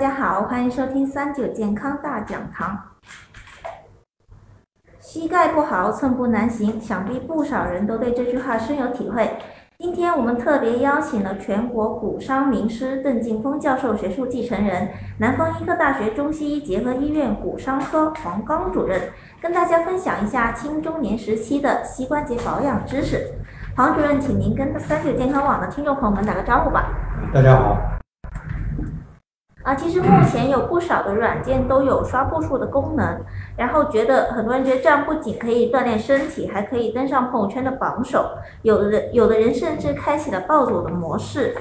大家好，欢迎收听三九健康大讲堂。膝盖不好，寸步难行，想必不少人都对这句话深有体会。今天我们特别邀请了全国骨伤名师邓劲峰教授学术继承人，南方医科大学中西医结合医院骨伤科黄刚主任，跟大家分享一下青中年时期的膝关节保养知识。黄主任，请您跟三九健康网的听众朋友们打个招呼吧。大家好。啊，其实目前有不少的软件都有刷步数的功能，然后觉得很多人觉得这样不仅可以锻炼身体，还可以登上朋友圈的榜首。有的人有的人甚至开启了暴走的模式。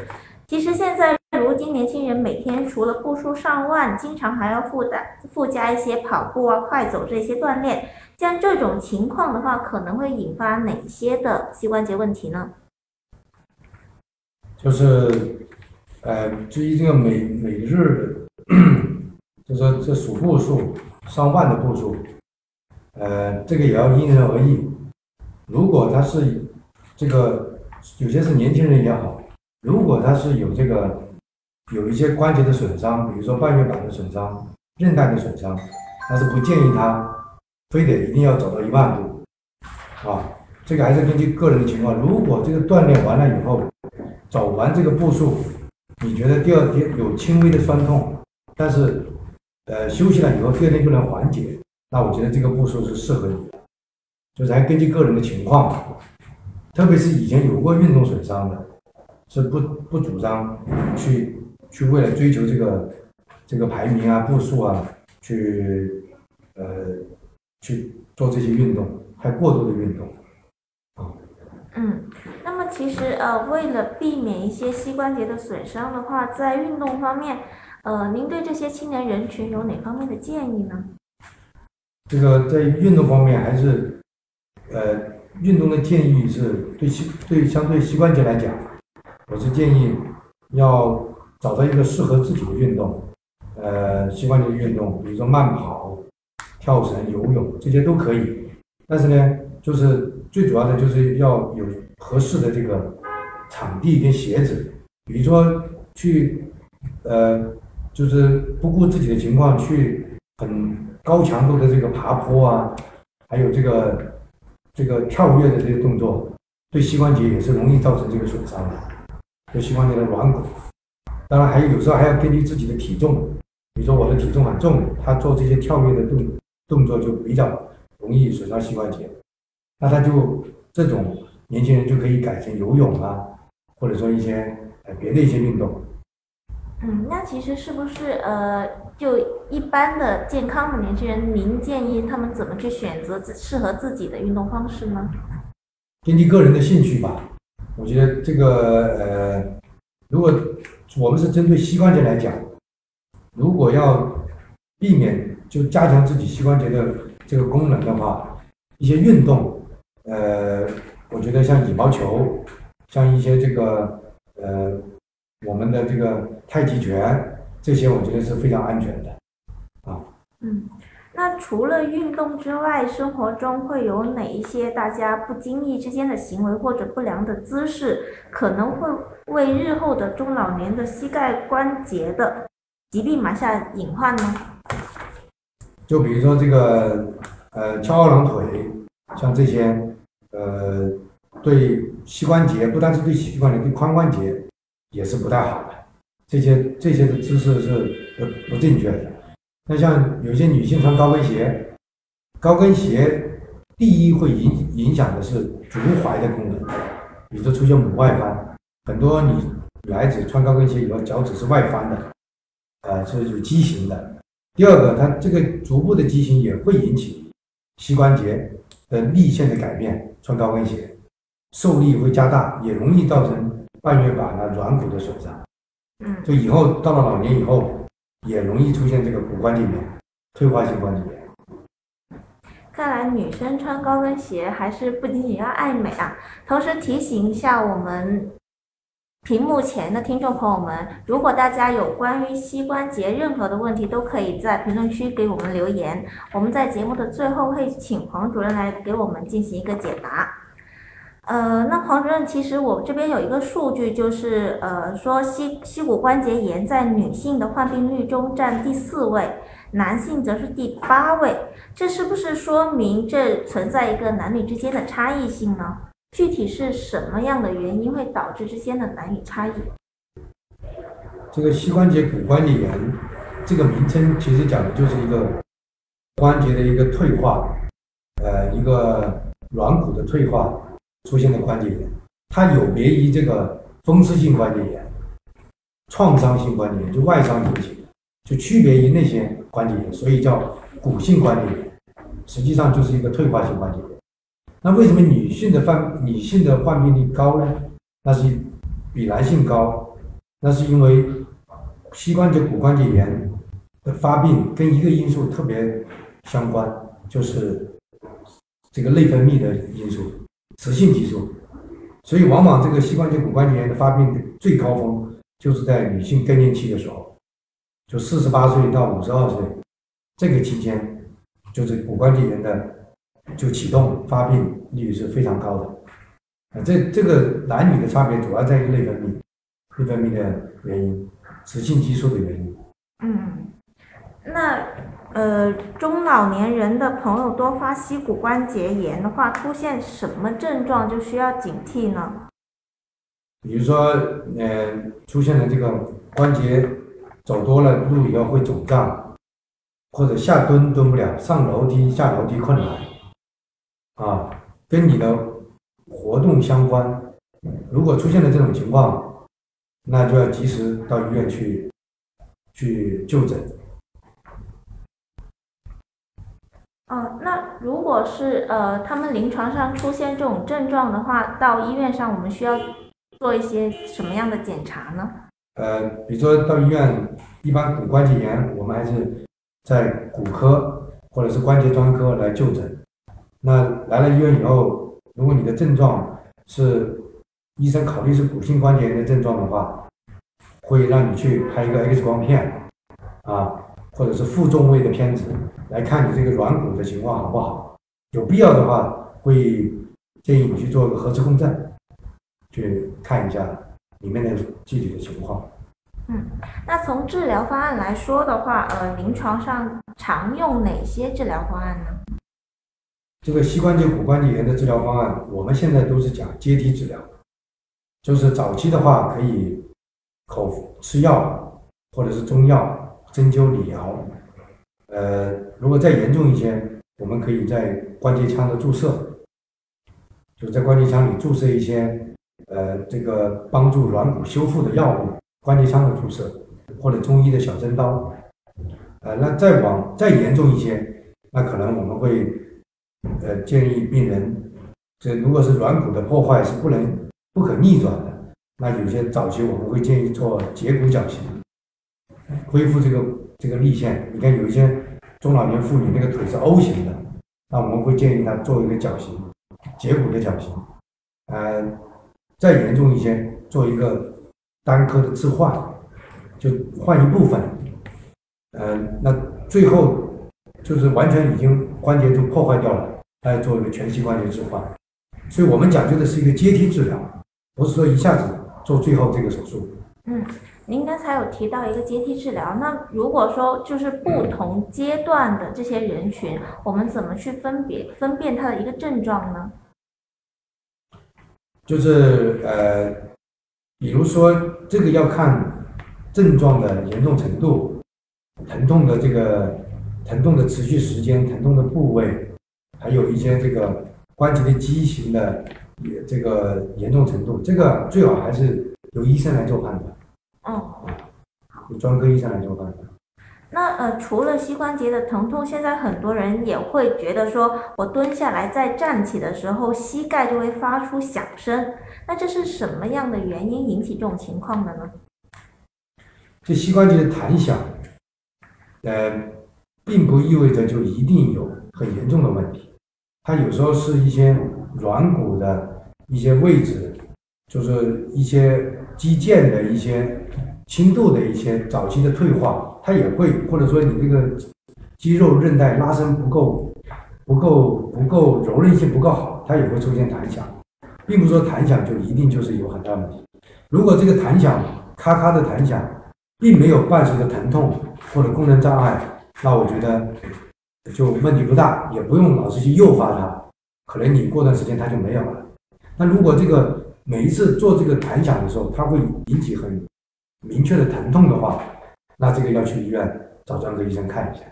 其实现在如今年轻人每天除了步数上万，经常还要附带附加一些跑步啊、快走这些锻炼。像这种情况的话，可能会引发哪些的膝关节问题呢？就是。呃，至于这个每每日，就说这数步数上万的步数，呃，这个也要因人而异。如果他是这个有些是年轻人也好，如果他是有这个有一些关节的损伤，比如说半月板的损伤、韧带的损伤，那是不建议他非得一定要走到一万步啊。这个还是根据个人的情况。如果这个锻炼完了以后，走完这个步数。你觉得第二天有轻微的酸痛，但是，呃，休息了以后第二天就能缓解，那我觉得这个步数是适合你的，就是还根据个人的情况，特别是以前有过运动损伤的，是不不主张去去为了追求这个这个排名啊步数啊去呃去做这些运动，还过度的运动。啊。嗯，其实呃，为了避免一些膝关节的损伤的话，在运动方面，呃，您对这些青年人群有哪方面的建议呢？这个在运动方面还是，呃，运动的建议是对膝对相对膝关节来讲，我是建议要找到一个适合自己的运动，呃，膝关节的运动，比如说慢跑、跳绳、游泳这些都可以，但是呢，就是。最主要的就是要有合适的这个场地跟鞋子，比如说去，呃，就是不顾自己的情况去很高强度的这个爬坡啊，还有这个这个跳跃的这些动作，对膝关节也是容易造成这个损伤的，对膝关节的软骨。当然还有有时候还要根据自己的体重，比如说我的体重很重，他做这些跳跃的动动作就比较容易损伤膝关节。那他就这种年轻人就可以改成游泳啊，或者说一些呃别的一些运动。嗯，那其实是不是呃，就一般的健康的年轻人，您建议他们怎么去选择适合自己的运动方式呢？根据个人的兴趣吧。我觉得这个呃，如果我们是针对膝关节来讲，如果要避免就加强自己膝关节的这个功能的话，一些运动。呃，我觉得像羽毛球，像一些这个呃，我们的这个太极拳，这些我觉得是非常安全的，啊。嗯，那除了运动之外，生活中会有哪一些大家不经意之间的行为或者不良的姿势，可能会为日后的中老年的膝盖关节的疾病埋下隐患呢？就比如说这个呃，翘二郎腿，像这些。呃，对膝关节，不单是对膝关节，对髋关节也是不太好的。这些这些的姿势是不不正确的。那像有些女性穿高跟鞋，高跟鞋第一会影影响的是足踝的功能，比如说出现拇外翻，很多女女孩子穿高跟鞋以后脚趾是外翻的，呃，是有畸形的。第二个，它这个足部的畸形也会引起膝关节。的力线的改变，穿高跟鞋受力会加大，也容易造成半月板啊软骨的损伤。嗯，就以后到了老年以后，也容易出现这个骨关节炎、退化性关节炎。看来女生穿高跟鞋还是不仅仅要爱美啊，同时提醒一下我们。屏幕前的听众朋友们，如果大家有关于膝关节任何的问题，都可以在评论区给我们留言。我们在节目的最后会请黄主任来给我们进行一个解答。呃，那黄主任，其实我这边有一个数据，就是呃，说膝膝骨关节炎在女性的患病率中占第四位，男性则是第八位。这是不是说明这存在一个男女之间的差异性呢？具体是什么样的原因会导致之间的男女差异？这个膝关节骨关节炎这个名称，其实讲的就是一个关节的一个退化，呃，一个软骨的退化。出现的关节炎，它有别于这个风湿性关节炎、创伤性关节炎，就外伤引起的，就区别于那些关节炎，所以叫骨性关节炎，实际上就是一个退化性关节炎。那为什么女性的患女性的患病率高呢？那是比男性高，那是因为膝关节骨关节炎的发病跟一个因素特别相关，就是这个内分泌的因素。雌性激素，所以往往这个膝关节骨关节炎的发病的最高峰就是在女性更年期的时候，就四十八岁到五十二岁这个期间，就是骨关节炎的就启动发病率是非常高的。啊，这这个男女的差别主要在于内分泌，内分泌的原因，雌性激素的原因。嗯，那。呃，中老年人的朋友多发膝骨关节炎的话，出现什么症状就需要警惕呢？比如说，呃，出现了这个关节走多了路以后会肿胀，或者下蹲蹲不了，上楼梯下楼梯困难，啊，跟你的活动相关。如果出现了这种情况，那就要及时到医院去去就诊。哦，那如果是呃，他们临床上出现这种症状的话，到医院上我们需要做一些什么样的检查呢？呃，比如说到医院，一般骨关节炎，我们还是在骨科或者是关节专科来就诊。那来了医院以后，如果你的症状是医生考虑是骨性关节炎的症状的话，会让你去拍一个 X 光片，啊，或者是负重位的片子。来看你这个软骨的情况好不好？有必要的话，会建议你去做个核磁共振，去看一下里面的具体的情况。嗯，那从治疗方案来说的话，呃，临床上常用哪些治疗方案呢？这个膝关节骨关节炎的治疗方案，我们现在都是讲阶梯治疗，就是早期的话可以口服吃药，或者是中药、针灸、理疗。呃，如果再严重一些，我们可以在关节腔的注射，就在关节腔里注射一些呃这个帮助软骨修复的药物，关节腔的注射或者中医的小针刀。呃，那再往再严重一些，那可能我们会呃建议病人，这如果是软骨的破坏是不能不可逆转的，那有些早期我们会建议做截骨矫形，恢复这个。这个立线，你看有一些中老年妇女那个腿是 O 型的，那我们会建议她做一个矫形，截骨的矫形。呃，再严重一些，做一个单颗的置换，就换一部分。呃，那最后就是完全已经关节就破坏掉了，来做一个全膝关节置换。所以我们讲究的是一个阶梯治疗，不是说一下子做最后这个手术。嗯。您刚才有提到一个阶梯治疗，那如果说就是不同阶段的这些人群，我们怎么去分别分辨他的一个症状呢？就是呃，比如说这个要看症状的严重程度、疼痛的这个疼痛的持续时间、疼痛的部位，还有一些这个关节的畸形的这个严重程度，这个最好还是由医生来做判断。哦，好，专科医生来做判断。那呃，除了膝关节的疼痛，现在很多人也会觉得说，我蹲下来再站起的时候，膝盖就会发出响声。那这是什么样的原因引起这种情况的呢？这膝关节的弹响，呃，并不意味着就一定有很严重的问题。它有时候是一些软骨的一些位置，就是一些。肌腱的一些轻度的一些早期的退化，它也会，或者说你这个肌肉韧带拉伸不够、不够、不够柔韧性不够好，它也会出现弹响。并不是说弹响就一定就是有很大问题。如果这个弹响咔咔的弹响，并没有伴随着疼痛或者功能障碍，那我觉得就问题不大，也不用老是去诱发它，可能你过段时间它就没有了。那如果这个每一次做这个弹响的时候，它会引起很明确的疼痛的话，那这个要去医院找专科医生看一下。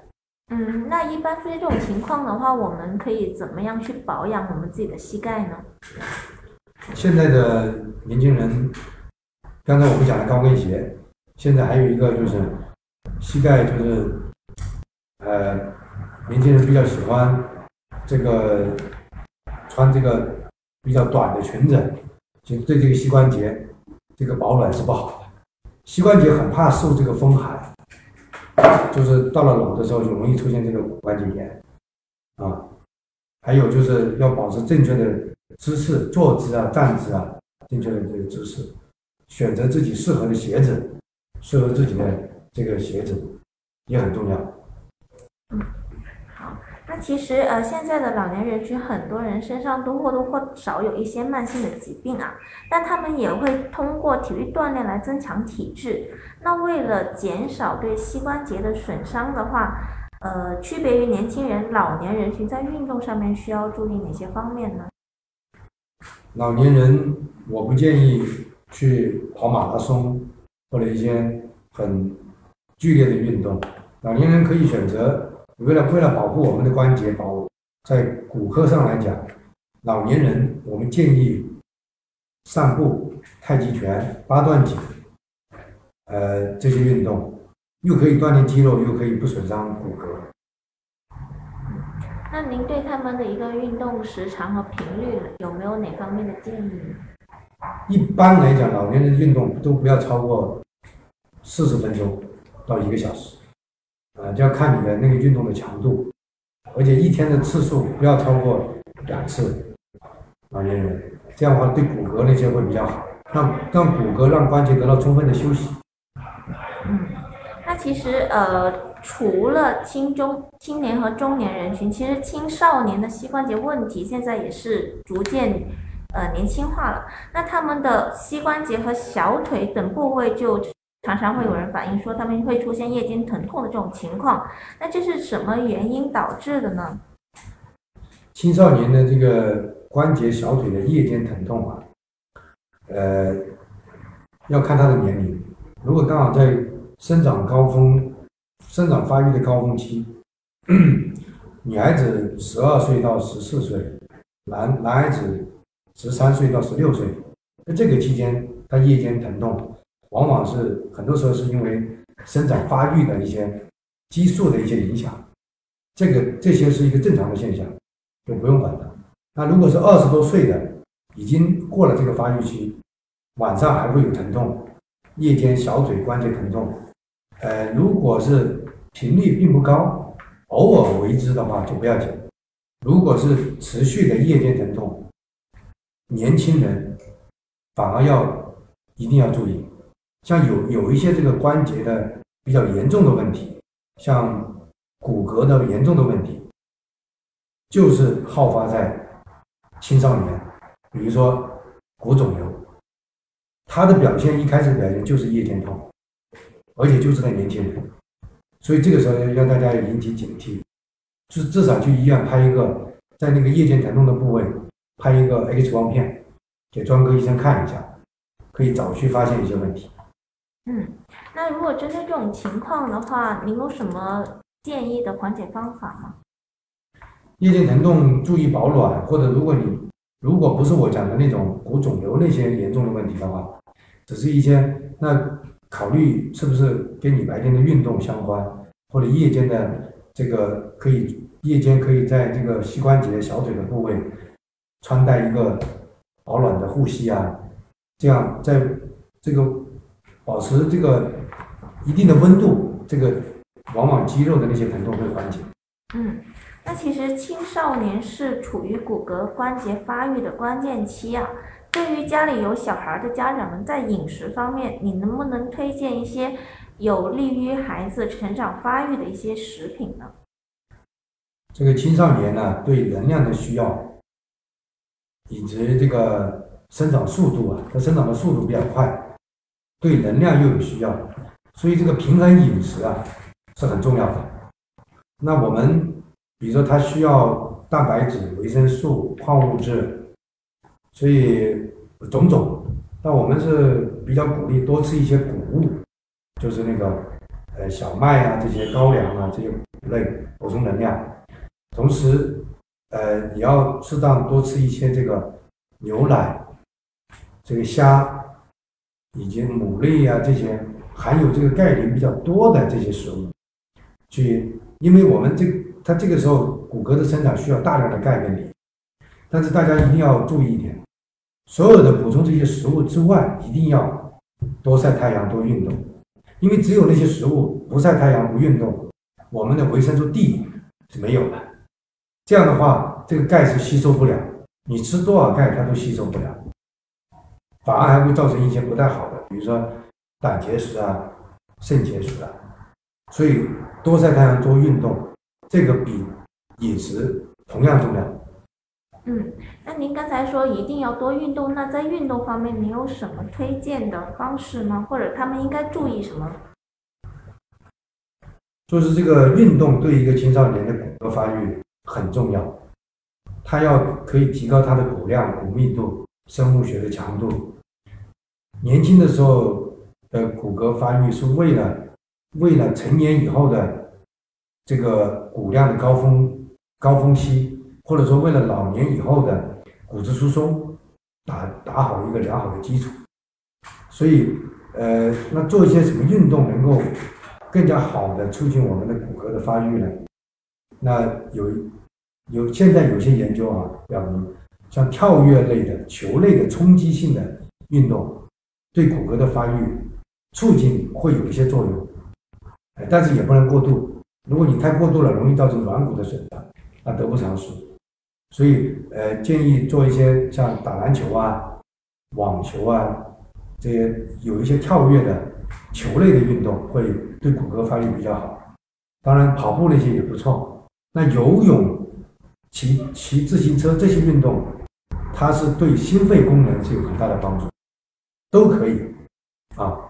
嗯，那一般出现这种情况的话，我们可以怎么样去保养我们自己的膝盖呢？现在的年轻人，刚才我们讲的高跟鞋，现在还有一个就是膝盖就是，呃，年轻人比较喜欢这个穿这个比较短的裙子，就对这个膝关节这个保暖是不好的。膝关节很怕受这个风寒，就是到了冷的时候就容易出现这个骨关节炎啊。还有就是要保持正确的姿势，坐姿啊、站姿啊，正确的这个姿势，选择自己适合的鞋子，适合自己的这个鞋子也很重要。嗯好，那其实呃，现在的老年人群，很多人身上都或多或少有一些慢性的疾病啊，但他们也会通过体育锻炼来增强体质。那为了减少对膝关节的损伤的话，呃，区别于年轻人、老年人群在运动上面需要注意哪些方面呢？老年人我不建议去跑马拉松或者一些很剧烈的运动。老年人可以选择，为了为了保护我们的关节，保在骨科上来讲，老年人我们建议散步、太极拳、八段锦，呃这些运动，又可以锻炼肌肉，又可以不损伤骨骼。那您对他们的一个运动时长和频率有没有哪方面的建议？一般来讲，老年人运动都不要超过四十分钟到一个小时，啊，就要看你的那个运动的强度，而且一天的次数不要超过两次。老年人这样的话对骨骼那些会比较好，让让骨骼让关节得到充分的休息。嗯，那其实呃，除了青中青年和中年人群，其实青少年的膝关节问题现在也是逐渐呃年轻化了。那他们的膝关节和小腿等部位就常常会有人反映说他们会出现夜间疼痛的这种情况。那这是什么原因导致的呢？青少年的这个关节、小腿的夜间疼痛啊，呃，要看他的年龄。如果刚好在生长高峰、生长发育的高峰期，女孩子十二岁到十四岁，男男孩子十三岁到十六岁，在这个期间，他夜间疼痛，往往是很多时候是因为生长发育的一些激素的一些影响，这个这些是一个正常的现象。就不用管它。那如果是二十多岁的，已经过了这个发育期，晚上还会有疼痛，夜间小腿关节疼痛，呃，如果是频率并不高，偶尔为之的话就不要紧。如果是持续的夜间疼痛，年轻人反而要一定要注意，像有有一些这个关节的比较严重的问题，像骨骼的严重的问题。就是好发在青少年，比如说骨肿瘤，它的表现一开始表现就是夜间痛，而且就是在年轻人，所以这个时候要让大家引起警惕，就是至少去医院拍一个在那个夜间疼痛的部位拍一个 X 光片，给专科医生看一下，可以早去发现一些问题。嗯，那如果针对这种情况的话，您有什么建议的缓解方法吗？夜间疼痛注意保暖，或者如果你如果不是我讲的那种骨肿瘤那些严重的问题的话，只是一些那考虑是不是跟你白天的运动相关，或者夜间的这个可以夜间可以在这个膝关节、小腿的部位穿戴一个保暖的护膝啊，这样在这个保持这个一定的温度，这个往往肌肉的那些疼痛会缓解。嗯，那其实青少年是处于骨骼关节发育的关键期啊。对于家里有小孩的家长们，在饮食方面，你能不能推荐一些有利于孩子成长发育的一些食品呢？这个青少年呢，对能量的需要，以及这个生长速度啊，它生长的速度比较快，对能量又有需要，所以这个平衡饮食啊是很重要的。那我们比如说它需要蛋白质、维生素、矿物质，所以种种。那我们是比较鼓励多吃一些谷物，就是那个呃小麦啊这些高粱啊这些谷类补充能量，同时呃你要适当多吃一些这个牛奶。这个虾以及牡蛎啊，这些含有这个钙磷比较多的这些食物，去，因为我们这它这个时候骨骼的生长需要大量的钙跟磷，但是大家一定要注意一点，所有的补充这些食物之外，一定要多晒太阳、多运动，因为只有那些食物不晒太阳、不运动，我们的维生素 D 是没有的，这样的话，这个钙是吸收不了，你吃多少钙它都吸收不了。反而还会造成一些不太好的，比如说胆结石啊、肾结石啊。所以多晒太阳、多运动，这个比饮食同样重要。嗯，那您刚才说一定要多运动，那在运动方面，您有什么推荐的方式吗？或者他们应该注意什么？就是这个运动对一个青少年的骨骼发育很重要，它要可以提高它的骨量、骨密度、生物学的强度。年轻的时候的骨骼发育是为了为了成年以后的这个骨量的高峰高峰期，或者说为了老年以后的骨质疏松打打好一个良好的基础。所以，呃，那做一些什么运动能够更加好的促进我们的骨骼的发育呢？那有有现在有些研究啊，表明像跳跃类的、球类的冲击性的运动。对骨骼的发育促进会有一些作用，但是也不能过度。如果你太过度了，容易造成软骨的损伤，那得不偿失。所以，呃，建议做一些像打篮球啊、网球啊这些有一些跳跃的球类的运动，会对骨骼发育比较好。当然，跑步那些也不错。那游泳、骑骑自行车这些运动，它是对心肺功能是有很大的帮助。都可以，啊。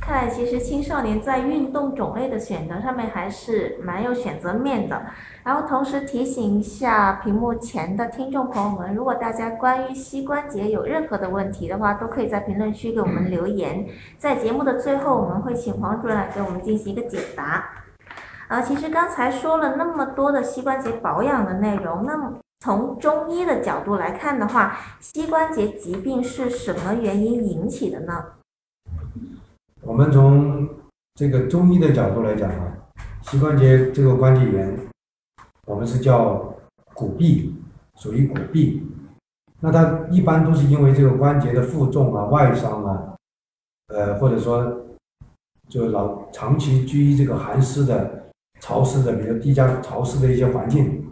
看来其实青少年在运动种类的选择上面还是蛮有选择面的。然后同时提醒一下屏幕前的听众朋友们，如果大家关于膝关节有任何的问题的话，都可以在评论区给我们留言。在节目的最后，我们会请黄主任来给我们进行一个解答。啊，其实刚才说了那么多的膝关节保养的内容，那么。从中医的角度来看的话，膝关节疾病是什么原因引起的呢？我们从这个中医的角度来讲啊，膝关节这个关节炎，我们是叫骨痹，属于骨痹。那它一般都是因为这个关节的负重啊、外伤啊，呃，或者说就老长期居于这个寒湿的、潮湿的，比如低加潮湿的一些环境。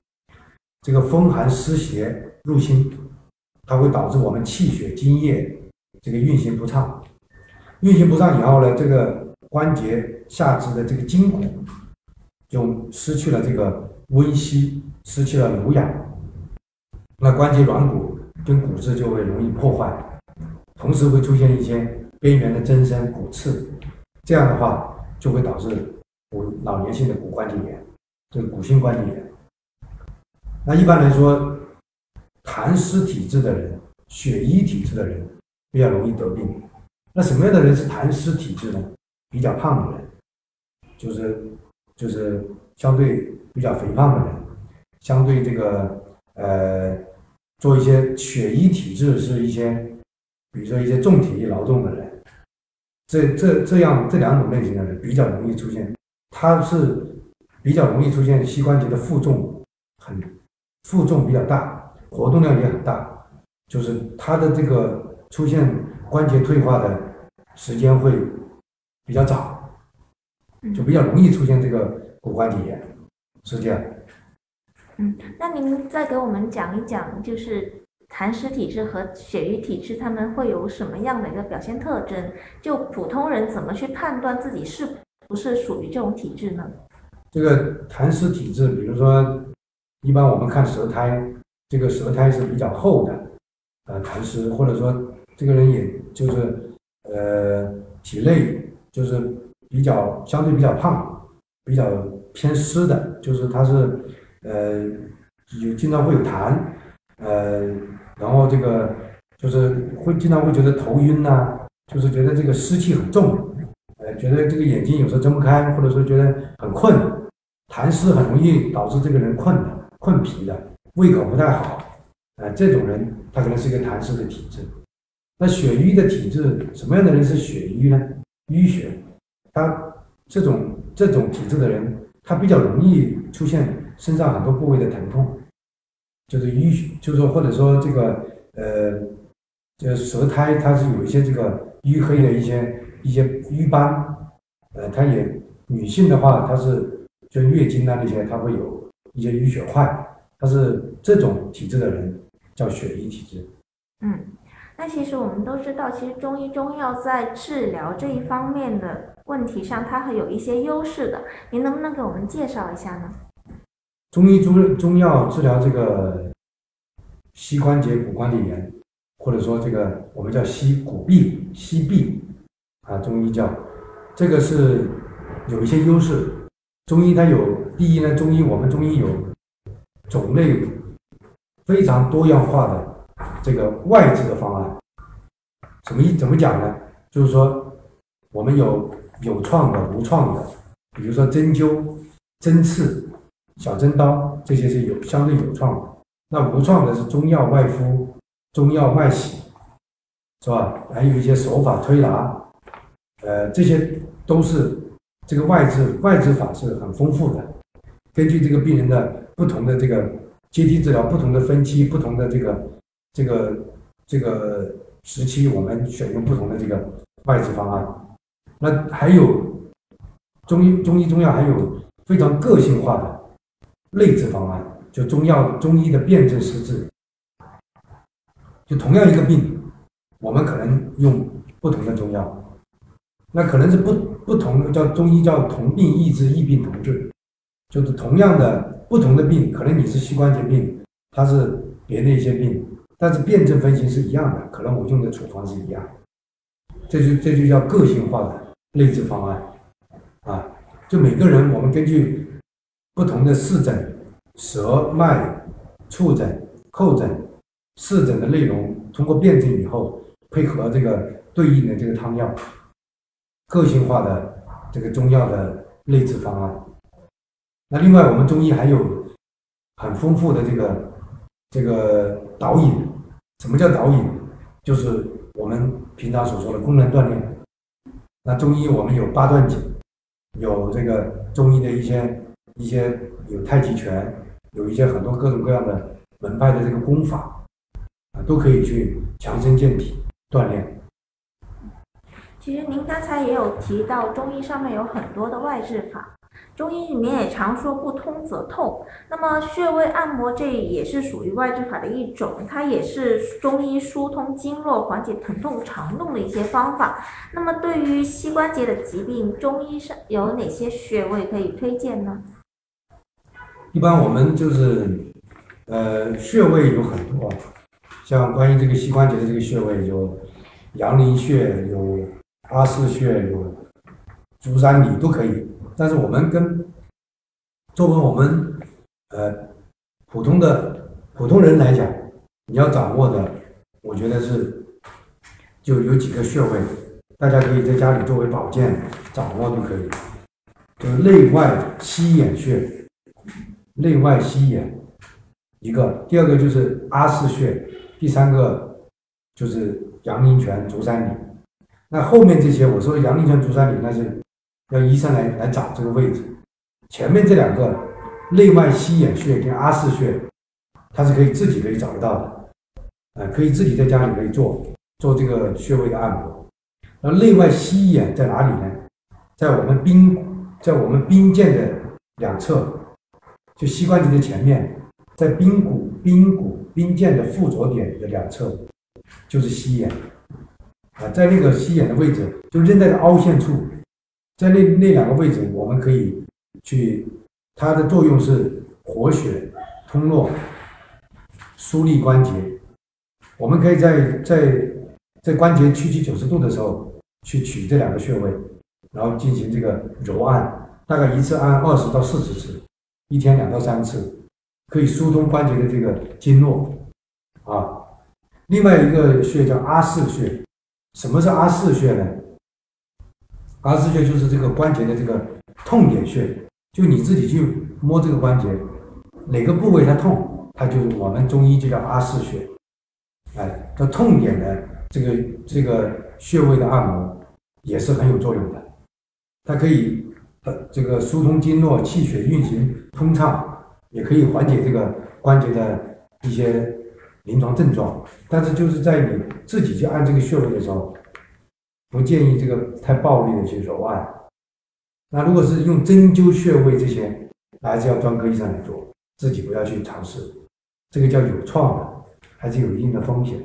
这个风寒湿邪入侵，它会导致我们气血津液这个运行不畅，运行不畅以后呢，这个关节下肢的这个筋骨就失去了这个温煦，失去了濡养，那关节软骨跟骨质就会容易破坏，同时会出现一些边缘的增生、骨刺，这样的话就会导致骨老年性的骨关节炎，这个骨性关节炎。那一般来说，痰湿体质的人、血瘀体质的人比较容易得病。那什么样的人是痰湿体质呢？比较胖的人，就是就是相对比较肥胖的人，相对这个呃做一些血瘀体质是一些，比如说一些重体力劳动的人，这这这样这两种类型的人比较容易出现，他是比较容易出现膝关节的负重很。负重比较大，活动量也很大，就是他的这个出现关节退化的时间会比较早，就比较容易出现这个骨关节炎，是这样。嗯，那您再给我们讲一讲，就是痰湿体质和血瘀体质，他们会有什么样的一个表现特征？就普通人怎么去判断自己是不是属于这种体质呢？这个痰湿体质，比如说。一般我们看舌苔，这个舌苔是比较厚的，呃痰湿，或者说这个人也就是呃体内就是比较相对比较胖，比较偏湿的，就是他是呃有经常会有痰，呃，然后这个就是会经常会觉得头晕呐、就是觉得这个湿气很重，呃，觉得这个眼睛有时候睁不开，或者说觉得很困，痰湿很容易导致这个人困的、困脾的，胃口不太好，呃，这种人他可能是一个痰湿的体质。那血瘀的体质，什么样的人是血瘀呢？淤血，他这种这种体质的人，他比较容易出现身上很多部位的疼痛，就是淤血，就是说或者说这个呃，这舌苔它是有一些这个淤黑的一些一些瘀斑，呃，它也女性的话，她是就月经啊那些，她会有一些淤血块，它是这种体质的人叫血瘀体质。嗯，那其实我们都知道，其实中医中药在治疗这一方面的问题上，它还有一些优势的。您能不能给我们介绍一下呢？中医中中药治疗这个膝关节骨关节炎，或者说这个我们叫膝骨痹、膝痹啊，中医叫这个是有一些优势。中医它有第一呢，中医我们中医有种类非常多样化的这个外治的方案。什么意怎么讲呢？就是说我们有有创的、无创的，比如说针灸、针刺。小针刀这些是有相对有创的，那无创的是中药外敷、中药外洗，是吧？还有一些手法推拿，呃，这些都是这个外治外治法是很丰富的。根据这个病人的不同的这个阶梯治疗、不同的分期、不同的这个这个这个时期，我们选用不同的这个外治方案。那还有中医中医中药还有非常个性化的。内治方案就中药中医的辨证施治，就同样一个病，我们可能用不同的中药，那可能是不不同的叫中医叫同病异治，异病同治，就是同样的不同的病，可能你是膝关节病，他是别的一些病，但是辨证分析是一样的，可能我用的处方是一样，这就这就叫个性化的内治方案啊，就每个人我们根据。不同的四诊、舌脉、触诊、叩诊、四诊的内容，通过辩证以后，配合这个对应的这个汤药，个性化的这个中药的内治方案。那另外，我们中医还有很丰富的这个这个导引。什么叫导引？就是我们平常所说的功能锻炼。那中医我们有八段锦，有这个中医的一些。一些有太极拳，有一些很多各种各样的门派的这个功法，啊，都可以去强身健体锻炼。其实您刚才也有提到，中医上面有很多的外治法，中医里面也常说不通则痛。那么穴位按摩这也是属于外治法的一种，它也是中医疏通经络、缓解疼痛肠动的一些方法。那么对于膝关节的疾病，中医上有哪些穴位可以推荐呢？一般我们就是，呃，穴位有很多，像关于这个膝关节的这个穴位，有阳陵穴，有阿是穴，有足三里都可以。但是我们跟作为我们呃普通的普通人来讲，你要掌握的，我觉得是就有几个穴位，大家可以在家里作为保健掌握就可以，就是内外膝眼穴。内外膝眼，一个，第二个就是阿是穴，第三个就是阳陵泉、足三里。那后面这些我说的阳陵泉、足三里，那是要医生来来找这个位置。前面这两个内外膝眼穴跟阿是穴，它是可以自己可以找得到的，呃，可以自己在家里可以做做这个穴位的按摩。那内外膝眼在哪里呢？在我们髌，在我们髌腱的两侧。就膝关节的前面，在髌骨、髌骨、髌腱的附着点的两侧，就是膝眼啊，在那个膝眼的位置，就韧带的凹陷处，在那那两个位置，我们可以去，它的作用是活血、通络、疏利关节，我们可以在在在关节屈曲九十度的时候去取这两个穴位，然后进行这个揉按，大概一次按二十到四十次，一天两到三次，可以疏通关节的这个经络啊。另外一个穴叫阿是穴，什么是阿是穴呢？阿是穴就是这个关节的这个痛点穴，就你自己去摸这个关节，哪个部位它痛，它就我们中医就叫阿是穴。哎，这痛点的这个这个穴位的按摩也是很有作用的，它可以呃这个疏通经络，气血运行通畅，也可以缓解这个关节的一些临床症状。但是就是在你自己去按这个穴位的时候，不建议这个太暴力的去揉按。那如果是用针灸穴位这些，还是要专科医生来做，自己不要去尝试，这个叫有创的，还是有一定的风险。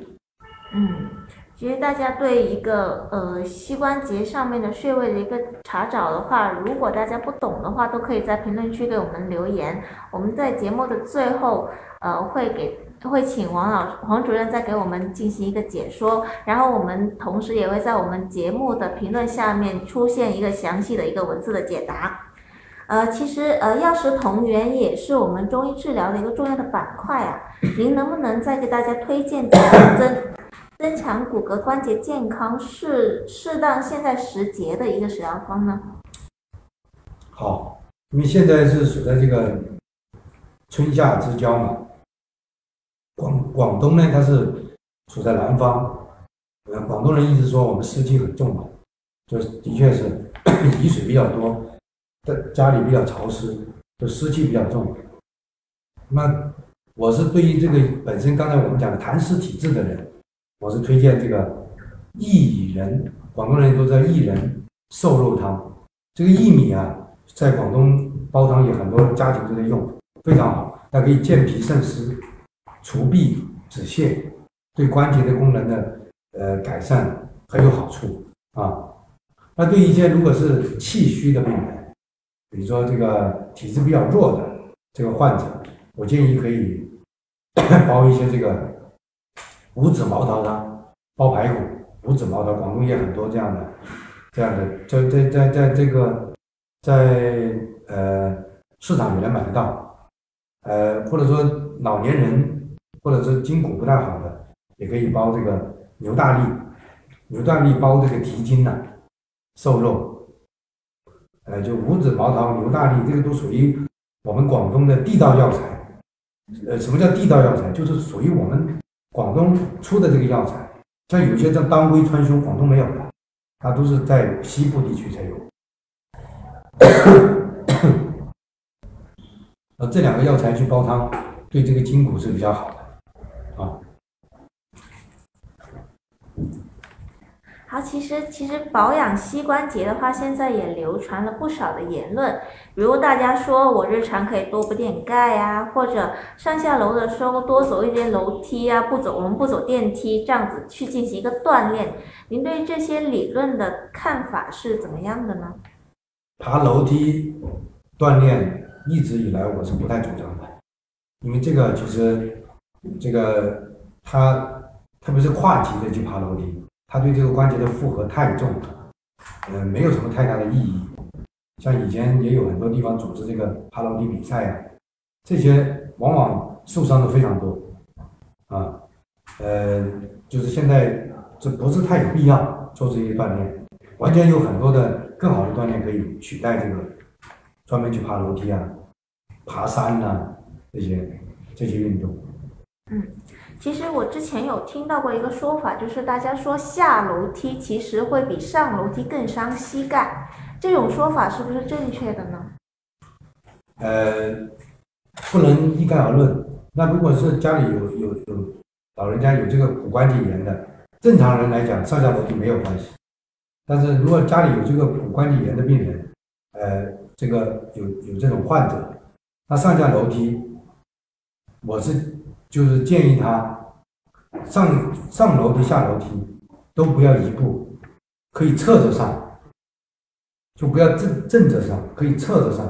嗯，其实大家对一个呃膝关节上面的穴位的一个查找的话，如果大家不懂的话，都可以在评论区给我们留言。我们在节目的最后，呃，会给会请王老黄主任再给我们进行一个解说，然后我们同时也会在我们节目的评论下面出现一个详细的一个文字的解答。呃，其实呃药食同源也是我们中医治疗的一个重要的板块啊。您能不能再给大家推荐几个增增强骨骼关节健康、适适当现在时节的一个食疗方呢？好，因为现在是处在这个春夏之交嘛，广广东呢，它是处在南方，呃，广东人一直说我们湿气很重嘛，就的确是雨水比较多，在家里比较潮湿，就湿气比较重。那我是对于这个本身刚才我们讲的痰湿体质的人，我是推荐这个薏仁，广东人都知道薏仁瘦肉汤，这个薏米啊，在广东煲汤也很多家庭都在用，非常好，它可以健脾渗湿。除痹止泻，对关节的功能的呃改善很有好处啊。那对一些如果是气虚的病人，比如说这个体质比较弱的这个患者，我建议可以 煲一些这个五指毛桃汤，煲排骨。五指毛桃，广东也很多这样的这样的，在在在在这个在呃市场也能买得到，呃或者说老年人。或者是筋骨不太好的，也可以煲这个牛大力，牛大力煲这个蹄筋呐，瘦肉，呃，就五指毛桃、牛大力，这个都属于我们广东的地道药材。呃，什么叫地道药材？就是属于我们广东出的这个药材。像有些像当归川芎，广东没有的，它都是在西部地区才有。呃，这两个药材去煲汤，对这个筋骨是比较好的。好，其实其实保养膝关节的话，现在也流传了不少的言论，比如大家说我日常可以多补点钙呀，或者上下楼的时候多走一些楼梯啊，不走我们不走电梯，这样子去进行一个锻炼。您对这些理论的看法是怎么样的呢？爬楼梯锻炼一直以来我是不太主张的，因为这个其实这个它特别是跨级的去爬楼梯。它对这个关节的负荷太重了，呃，没有什么太大的意义。像以前也有很多地方组织这个爬楼梯比赛啊，这些往往受伤的非常多，啊，呃，就是现在这不是太有必要做这些锻炼，完全有很多的更好的锻炼可以取代这个，专门去爬楼梯啊、爬山呐这些这些运动。嗯。其实我之前有听到过一个说法，就是大家说下楼梯其实会比上楼梯更伤膝盖，这种说法是不是正确的呢？呃，不能一概而论。那如果是家里有有有老人家有这个骨关节炎的，正常人来讲上下楼梯没有关系。但是如果家里有这个骨关节炎的病人，呃，这个有有这种患者，他上下楼梯，我是就是建议他。上上楼梯下楼梯都不要移步，可以侧着上，就不要正正着上，可以侧着上，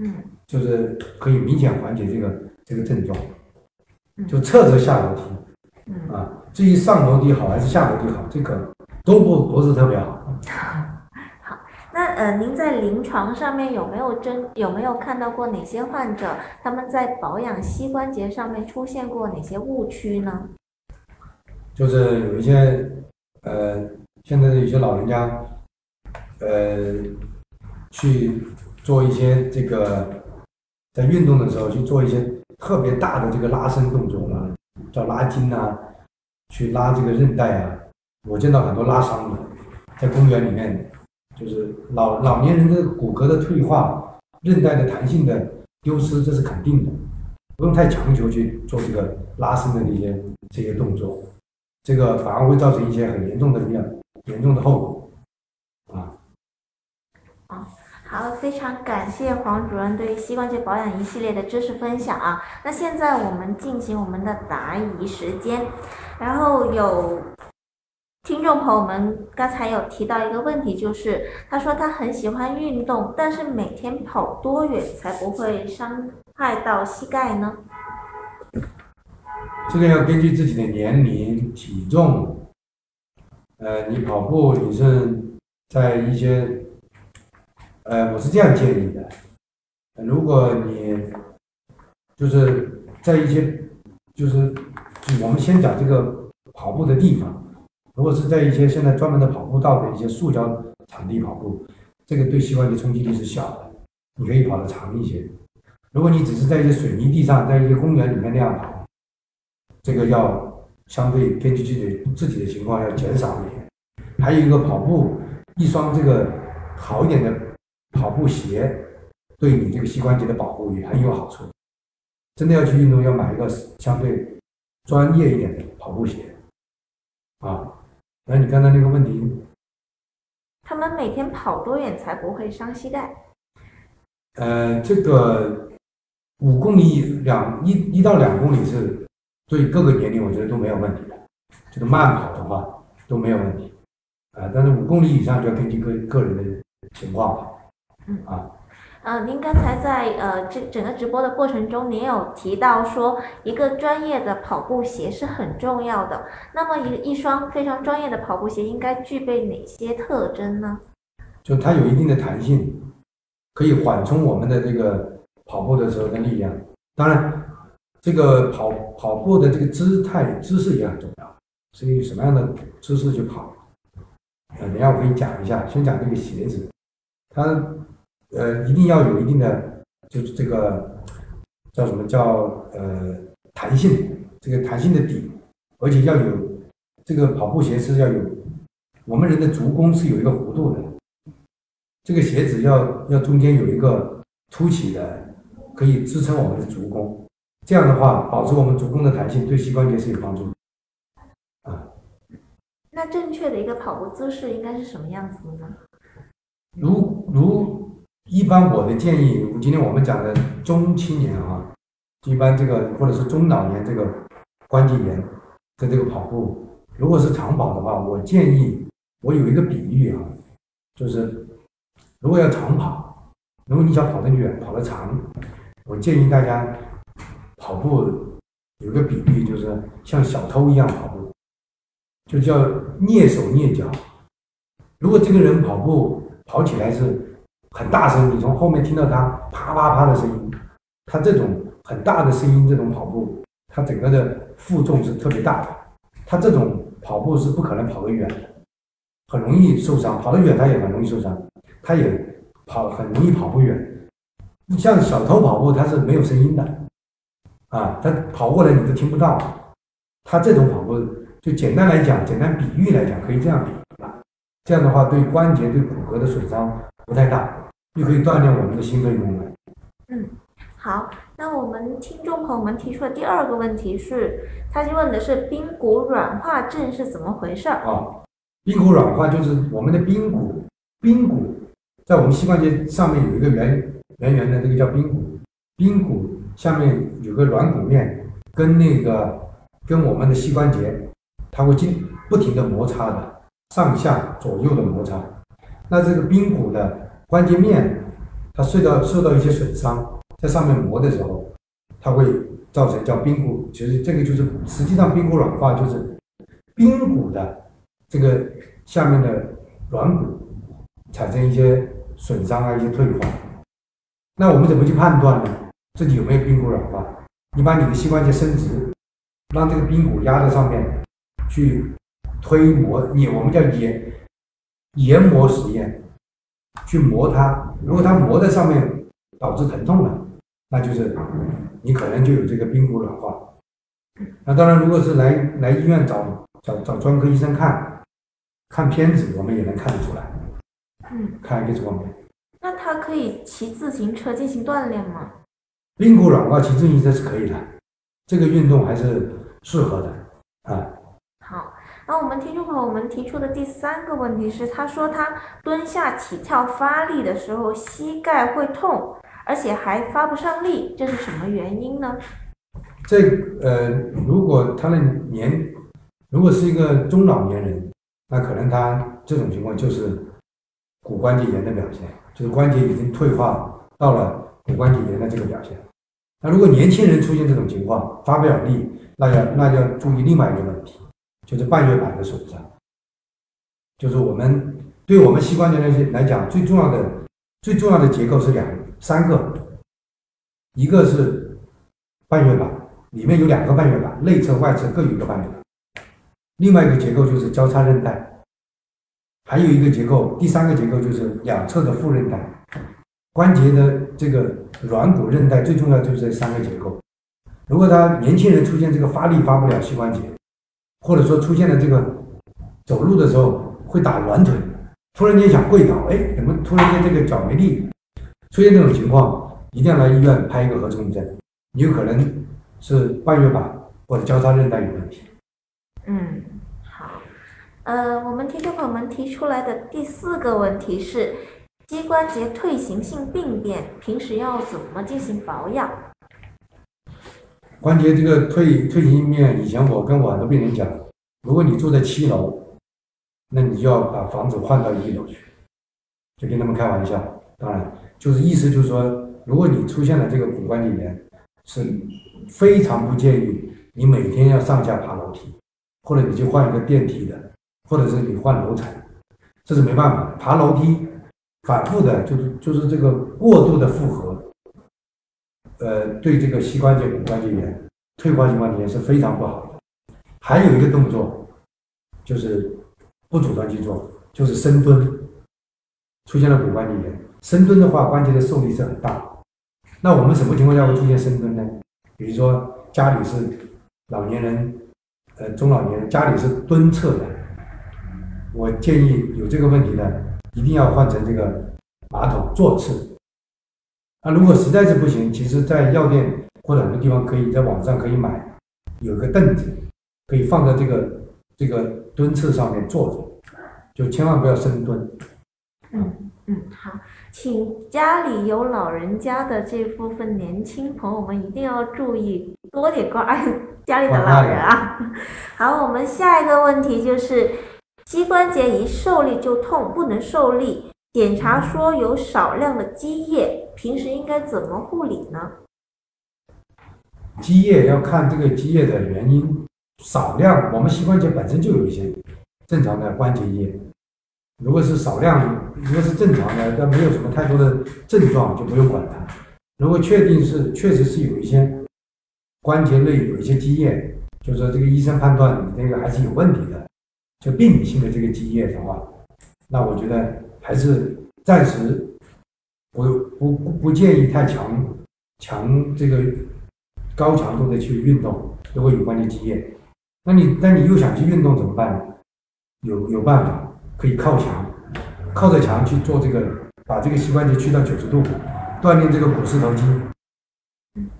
嗯，就是可以明显缓解这个这个症状，就侧着下楼梯，嗯，啊。至于上楼梯好还是下楼梯好，这个都不不是特别好。那呃，您在临床上面有没有真有没有看到过哪些患者他们在保养膝关节上面出现过哪些误区呢？就是有一些呃，现在的有些老人家，呃，去做一些这个在运动的时候去做一些特别大的这个拉伸动作啦，叫拉筋啊，去拉这个韧带啊。我见到很多拉伤的，在公园里面，就是老老年人的骨骼的退化、韧带的弹性的丢失，这是肯定的，不用太强求去做这个拉伸的那些这些动作。这个反而会造成一些很严重的这样严重的后果，啊。好，非常感谢黄主任对膝关节保养一系列的知识分享啊。那现在我们进行我们的答疑时间，然后有听众朋友们刚才有提到一个问题，就是他说他很喜欢运动，但是每天跑多远才不会伤害到膝盖呢？这个要根据自己的年龄、体重，呃，你跑步你是在一些，呃，我是这样建议的，如果你就是在一些，就是我们先讲这个跑步的地方，如果是在一些现在专门的跑步道的一些塑胶场地跑步，这个对膝关节冲击力是小的，你可以跑得长一些。如果你只是在一些水泥地上，在一些公园里面那样跑。这个要相对根据自己自己的情况要减少一点，还有一个跑步，一双这个好一点的跑步鞋，对你这个膝关节的保护也很有好处。真的要去运动，要买一个相对专业一点的跑步鞋。啊，那你刚才那个问题，他们每天跑多远才不会伤膝盖？呃，这个五公里两一一到两公里是。对各个年龄，我觉得都没有问题的。这个慢跑的话都没有问题，啊，但是五公里以上就要根据个个人的情况了。嗯啊，呃，您刚才在呃这整个直播的过程中，您有提到说一个专业的跑步鞋是很重要的。那么一一双非常专业的跑步鞋应该具备哪些特征呢？就它有一定的弹性，可以缓冲我们的这个跑步的时候的力量。当然。这个跑跑步的这个姿态姿势也很重要，是以什么样的姿势去跑？呃，等下我给你讲一下，先讲这个鞋子，它呃一定要有一定的就是这个叫什么叫呃弹性，这个弹性的底，而且要有这个跑步鞋是要有我们人的足弓是有一个弧度的，这个鞋子要要中间有一个凸起的，可以支撑我们的足弓。这样的话，保持我们足弓的弹性，对膝关节是有帮助的。啊，那正确的一个跑步姿势应该是什么样子的呢？如如一般我的建议，今天我们讲的中青年啊，一般这个或者是中老年这个关节炎的这个跑步，如果是长跑的话，我建议我有一个比喻啊，就是如果要长跑，如果你想跑得远、跑得长，我建议大家。跑步有个比喻，就是像小偷一样跑步，就叫蹑手蹑脚。如果这个人跑步跑起来是很大声，你从后面听到他啪啪啪的声音，他这种很大的声音，这种跑步，他整个的负重是特别大的，他这种跑步是不可能跑得远的，很容易受伤。跑得远他也很容易受伤，他也跑很容易跑不远。像小偷跑步，他是没有声音的。啊，他跑过来你都听不到，他这种跑步就简单来讲，简单比喻来讲，可以这样比啊，这样的话对关节对骨骼的损伤不太大，又可以锻炼我们的心肺功能。嗯，好，那我们听众朋友们提出的第二个问题是，他就问的是髌骨软化症是怎么回事儿啊？髌骨软化就是我们的髌骨，髌骨在我们膝关节上面有一个圆圆圆的，这个叫髌骨，髌骨。下面有个软骨面，跟那个跟我们的膝关节，它会经不停的摩擦的，上下左右的摩擦。那这个髌骨的关节面，它受到受到一些损伤，在上面磨的时候，它会造成叫髌骨，其实这个就是实际上髌骨软化就是髌骨的这个下面的软骨产生一些损伤啊，一些退化。那我们怎么去判断呢？自己有没有髌骨软化？你把你的膝关节伸直，让这个髌骨压在上面去推磨，你我们叫研研磨实验，去磨它。如果它磨在上面导致疼痛了，那就是你可能就有这个髌骨软化。那当然，如果是来来医院找找找专科医生看，看片子我们也能看得出来。嗯，看 X 光片。那他可以骑自行车进行锻炼吗？髌骨软化骑自行车是可以的，这个运动还是适合的啊。好，那我们听众朋友我们提出的第三个问题是，他说他蹲下起跳发力的时候膝盖会痛，而且还发不上力，这是什么原因呢？这呃，如果他的年，如果是一个中老年人，那可能他这种情况就是骨关节炎的表现，就是关节已经退化到了骨关节炎的这个表现。那如果年轻人出现这种情况，发不了力，那要那要注意另外一个问题，就是半月板的损伤。就是我们对我们膝关节那些来讲，最重要的最重要的结构是两三个，一个是半月板，里面有两个半月板，内侧外侧各有一个半月板。另外一个结构就是交叉韧带，还有一个结构，第三个结构就是两侧的副韧带。关节的这个软骨韧带最重要就是这三个结构。如果他年轻人出现这个发力发不了膝关节，或者说出现了这个走路的时候会打软腿，突然间想跪倒，哎，怎么突然间这个脚没力？出现这种情况，一定要来医院拍一个核磁共振，有可能是半月板或者交叉韧带有问题。嗯，好，呃，我们听众朋友们提出来的第四个问题是。膝关节退行性病变，平时要怎么进行保养？关节这个退退行性病变，以前我跟我很多病人讲，如果你住在七楼，那你就要把房子换到一楼去，就跟他们开玩笑。当然，就是意思就是说，如果你出现了这个骨关节炎，是非常不建议你每天要上下爬楼梯，或者你就换一个电梯的，或者是你换楼层，这是没办法，爬楼梯。反复的，就是就是这个过度的负荷，呃，对这个膝关节骨关节炎、退化性关节炎是非常不好的。还有一个动作，就是不主动去做，就是深蹲。出现了骨关节炎，深蹲的话，关节的受力是很大。那我们什么情况下会出现深蹲呢？比如说家里是老年人，呃，中老年人家里是蹲厕的，我建议有这个问题的。一定要换成这个马桶坐厕。那如果实在是不行，其实，在药店或者很多地方可以在网上可以买，有个凳子可以放在这个这个蹲厕上面坐着，就千万不要深蹲。嗯嗯，好，请家里有老人家的这部分年轻朋友们一定要注意，多点关爱家里的老人啊。好，我们下一个问题就是。膝关节一受力就痛，不能受力。检查说有少量的积液，平时应该怎么护理呢？积液要看这个积液的原因，少量，我们膝关节本身就有一些正常的关节液。如果是少量，如果是正常的，但没有什么太多的症状，就不用管它。如果确定是确实是有一些关节内有一些积液，就是说这个医生判断你那个还是有问题的。就病理性的这个积液的话，那我觉得还是暂时不不不不建议太强强这个高强度的去运动，如果有关节积液，那你那你又想去运动怎么办呢？有有办法，可以靠墙，靠着墙去做这个，把这个膝关节屈到九十度，锻炼这个股四头肌，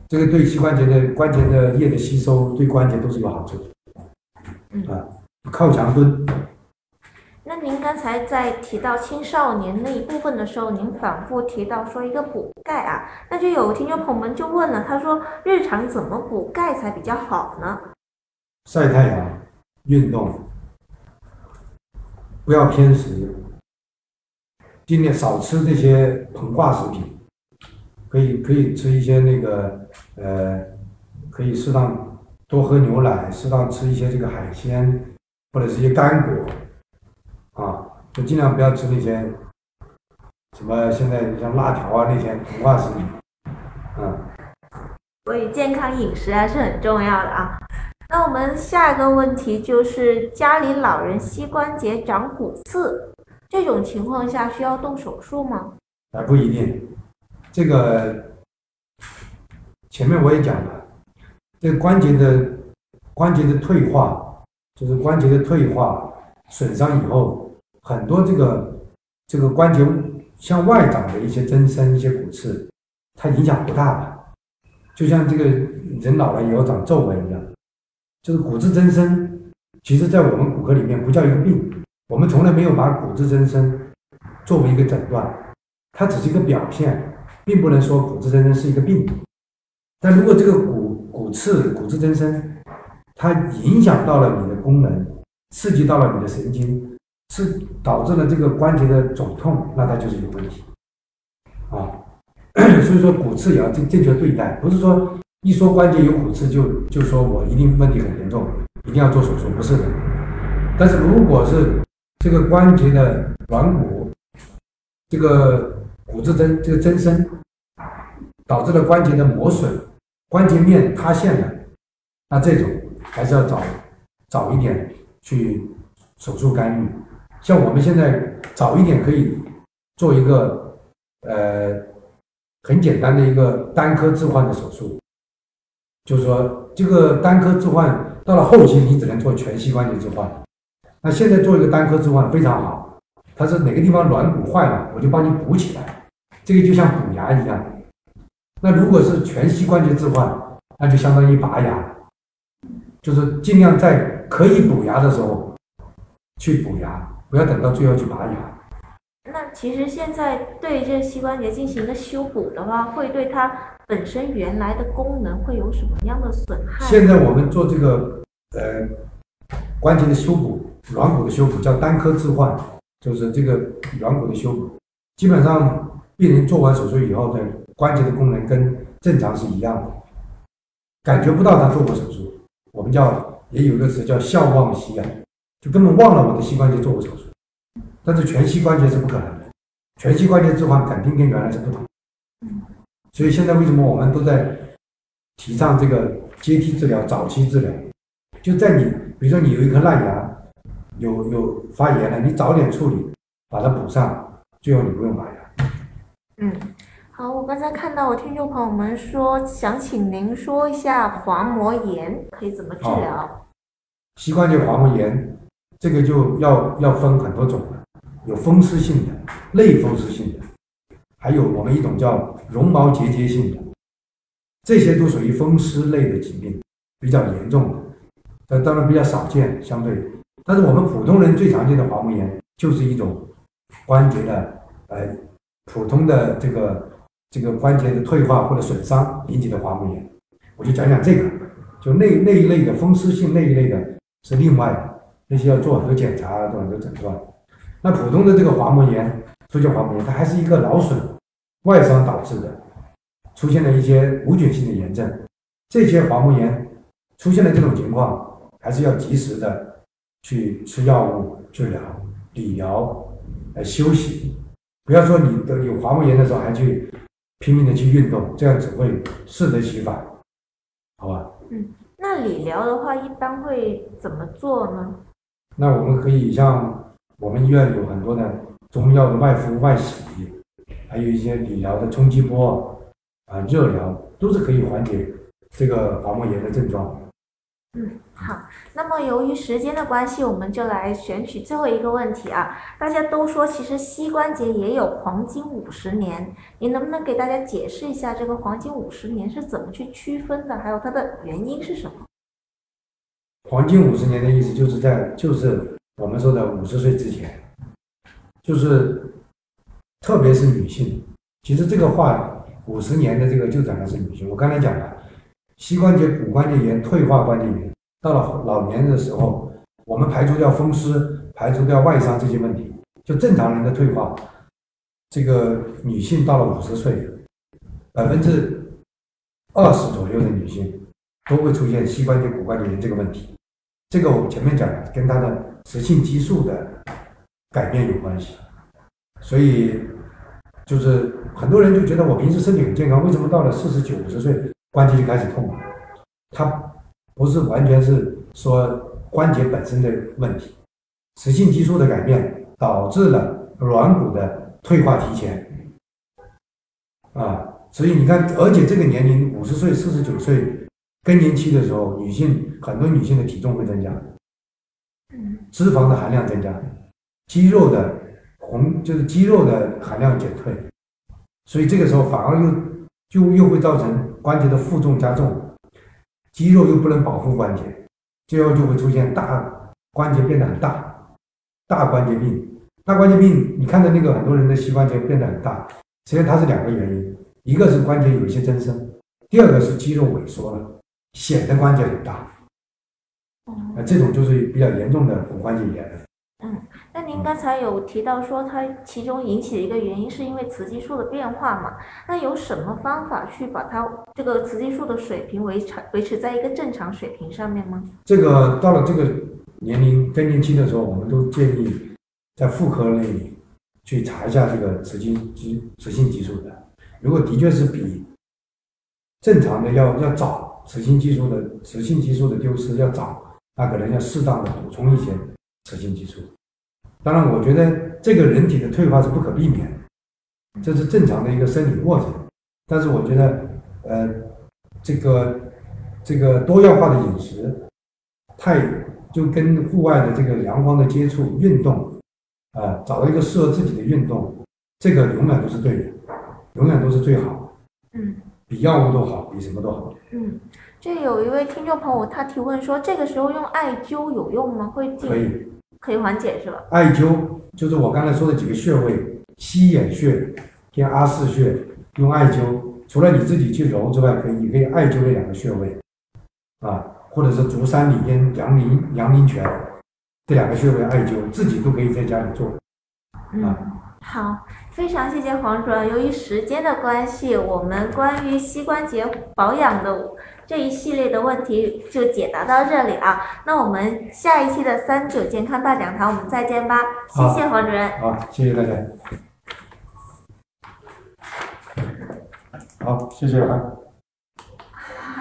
这个对膝关节的关节的液的吸收，对关节都是有好处的，啊。靠墙蹲。那您刚才在提到青少年那一部分的时候，您反复提到说一个补钙啊，那就有听众朋友们就问了，他说日常怎么补钙才比较好呢？晒太阳，运动，不要偏食，尽量少吃这些膨化食品，可以可以吃一些那个呃，可以适当多喝牛奶，适当吃一些这个海鲜或者是一些干果，啊，就尽量不要吃那些什么现在像辣条啊那些膨化食品，嗯。所以健康饮食还是很重要的啊。那我们下一个问题就是家里老人膝关节长骨刺，这种情况下需要动手术吗？啊，不一定。这个前面我也讲了，这个关节的关节的退化，就是关节的退化损伤以后，很多这个这个关节向外长的一些增生、一些骨刺，它影响不大的。就像这个人老了以后长皱纹一样。就是骨质增生，其实，在我们骨科里面不叫一个病，我们从来没有把骨质增生作为一个诊断，它只是一个表现，并不能说骨质增生是一个病。但如果这个骨骨刺、骨质增生，它影响到了你的功能，刺激到了你的神经，是导致了这个关节的肿痛，那它就是有问题啊。所以说，骨刺也要正正确对待，不是说。一说关节有骨刺，就就说我一定问题很严重，一定要做手术，不是的。但是如果是这个关节的软骨，这个骨质增这个增生，导致了关节的磨损，关节面塌陷了，那这种还是要早早一点去手术干预。像我们现在早一点可以做一个呃很简单的一个单科置换的手术。就是说，这个单科置换到了后期，你只能做全膝关节置换。那现在做一个单科置换非常好，它是哪个地方软骨坏了，我就帮你补起来，这个就像补牙一样。那如果是全膝关节置换，那就相当于拔牙，就是尽量在可以补牙的时候去补牙，不要等到最后去拔牙。那其实现在对这膝关节进行一个修补的话，会对它。本身原来的功能会有什么样的损害？现在我们做这个呃关节的修补、软骨的修补叫单科置换，就是这个软骨的修补。基本上病人做完手术以后的关节的功能跟正常是一样的，感觉不到他做过手术。我们叫也有一个词叫笑忘膝啊，就根本忘了我的膝关节做过手术。但是全膝关节是不可能的，全膝关节置换肯定跟原来是不同。所以现在为什么我们都在提倡这个阶梯治疗、早期治疗？就在你，比如说你有一颗烂牙，有有发炎了，你早点处理，把它补上，最后你不用拔牙。嗯，好，我刚才看到我听众朋友们说，想请您说一下滑膜炎可以怎么治疗？膝关节滑膜炎，这个就要要分很多种了，有风湿性的、类风湿性的。还有我们一种叫绒毛结节性的，这些都属于风湿类的疾病，比较严重的，但当然比较少见，相对。但是我们普通人最常见的滑膜炎就是一种关节的呃普通的这个这个关节的退化或者损伤引起的滑膜炎。我就讲讲这个，就那那一类的风湿性那一类的是另外的，那些要做很多检查，做很多诊断。那普通的这个滑膜炎。出现滑膜炎，它还是一个劳损外伤导致的，出现了一些无菌性的炎症。这些滑膜炎出现了这种情况，还是要及时的去吃药物治疗、理疗、来休息。不要说你的有滑膜炎的时候还去拼命的去运动，这样只会适得其反，好吧？嗯，那理疗的话一般会怎么做呢？那我们可以像我们医院有很多的。中药的外敷、外洗，还有一些理疗的冲击波啊、热疗，都是可以缓解这个滑膜炎的症状。嗯，好。那么由于时间的关系，我们就来选取最后一个问题啊。大家都说其实膝关节也有黄金五十年，你能不能给大家解释一下这个黄金五十年是怎么去区分的？还有它的原因是什么？黄金五十年的意思就是在就是我们说的五十岁之前。就是，特别是女性，其实这个话五十年的这个就讲的是女性。我刚才讲了，膝关节骨关节炎、退化关节炎，到了老年的时候，我们排除掉风湿、排除掉外伤这些问题，就正常人的退化，这个女性到了五十岁，百分之二十左右的女性都会出现膝关节骨关节炎这个问题。这个我们前面讲，跟她的雌性激素的改变有关系。所以就是很多人就觉得我平时身体很健康，为什么到了四十九、五十岁关节就开始痛了？它不是完全是说关节本身的问题，雌性激素的改变导致了软骨的退化提前啊。所以你看，而且这个年龄五十岁、四十九岁更年期的时候，女性很多女性的体重会增加，脂肪的含量增加，肌肉的红就是肌肉的含量减退，所以这个时候反而又就又会造成关节的负重加重，肌肉又不能保护关节，最后就会出现大关节变得很大，大关节病。大关节病，你看到那个很多人的膝关节变得很大，实际上它是两个原因。一个是关节有一些增生，第二个是肌肉萎缩了，显得关节很大。哦，这种就是比较严重的骨关节炎。嗯，那您刚才有提到说它其中引起的一个原因是因为雌激素的变化嘛？那有什么方法去把它这个雌激素的水平维持维持在一个正常水平上面吗？这个到了这个年龄更年期的时候，我们都建议在妇科那里去查一下这个雌激激雌性激素的。如果的确是比正常的要要早，雌性激素的雌性激素的丢失要早，那可能要适当的补充一些雌性激素。当然，我觉得这个人体的退化是不可避免，这是正常的一个生理过程。但是我觉得，呃，这个这个多样化的饮食，太就跟户外的这个阳光的接触、运动，啊，找到一个适合自己的运动，这个永远都是对的。永远都是最好，嗯，比药物都好，比什么都好。嗯，这有一位听众朋友他提问说，这个时候用艾灸有用吗？会可以，可以缓解是吧？艾灸就是我刚才说的几个穴位，膝眼穴跟阿是穴，用艾灸，除了你自己去揉之外，可以也可以艾灸这两个穴位，啊，或者是足三里跟阳陵阳陵泉这两个穴位艾灸，自己都可以在家里做，啊。好，非常谢谢黄主任，由于时间的关系，我们关于膝关节保养的这一系列的问题就解答到这里啊。那我们下一期的三九健康大讲堂，我们再见吧。谢谢黄主任。好，谢谢大家。好，谢谢啊。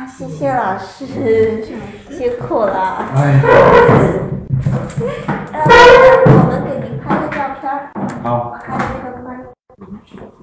谢谢老师，辛苦了。我们给您拍个照片。好，拍个照。Deixa eu.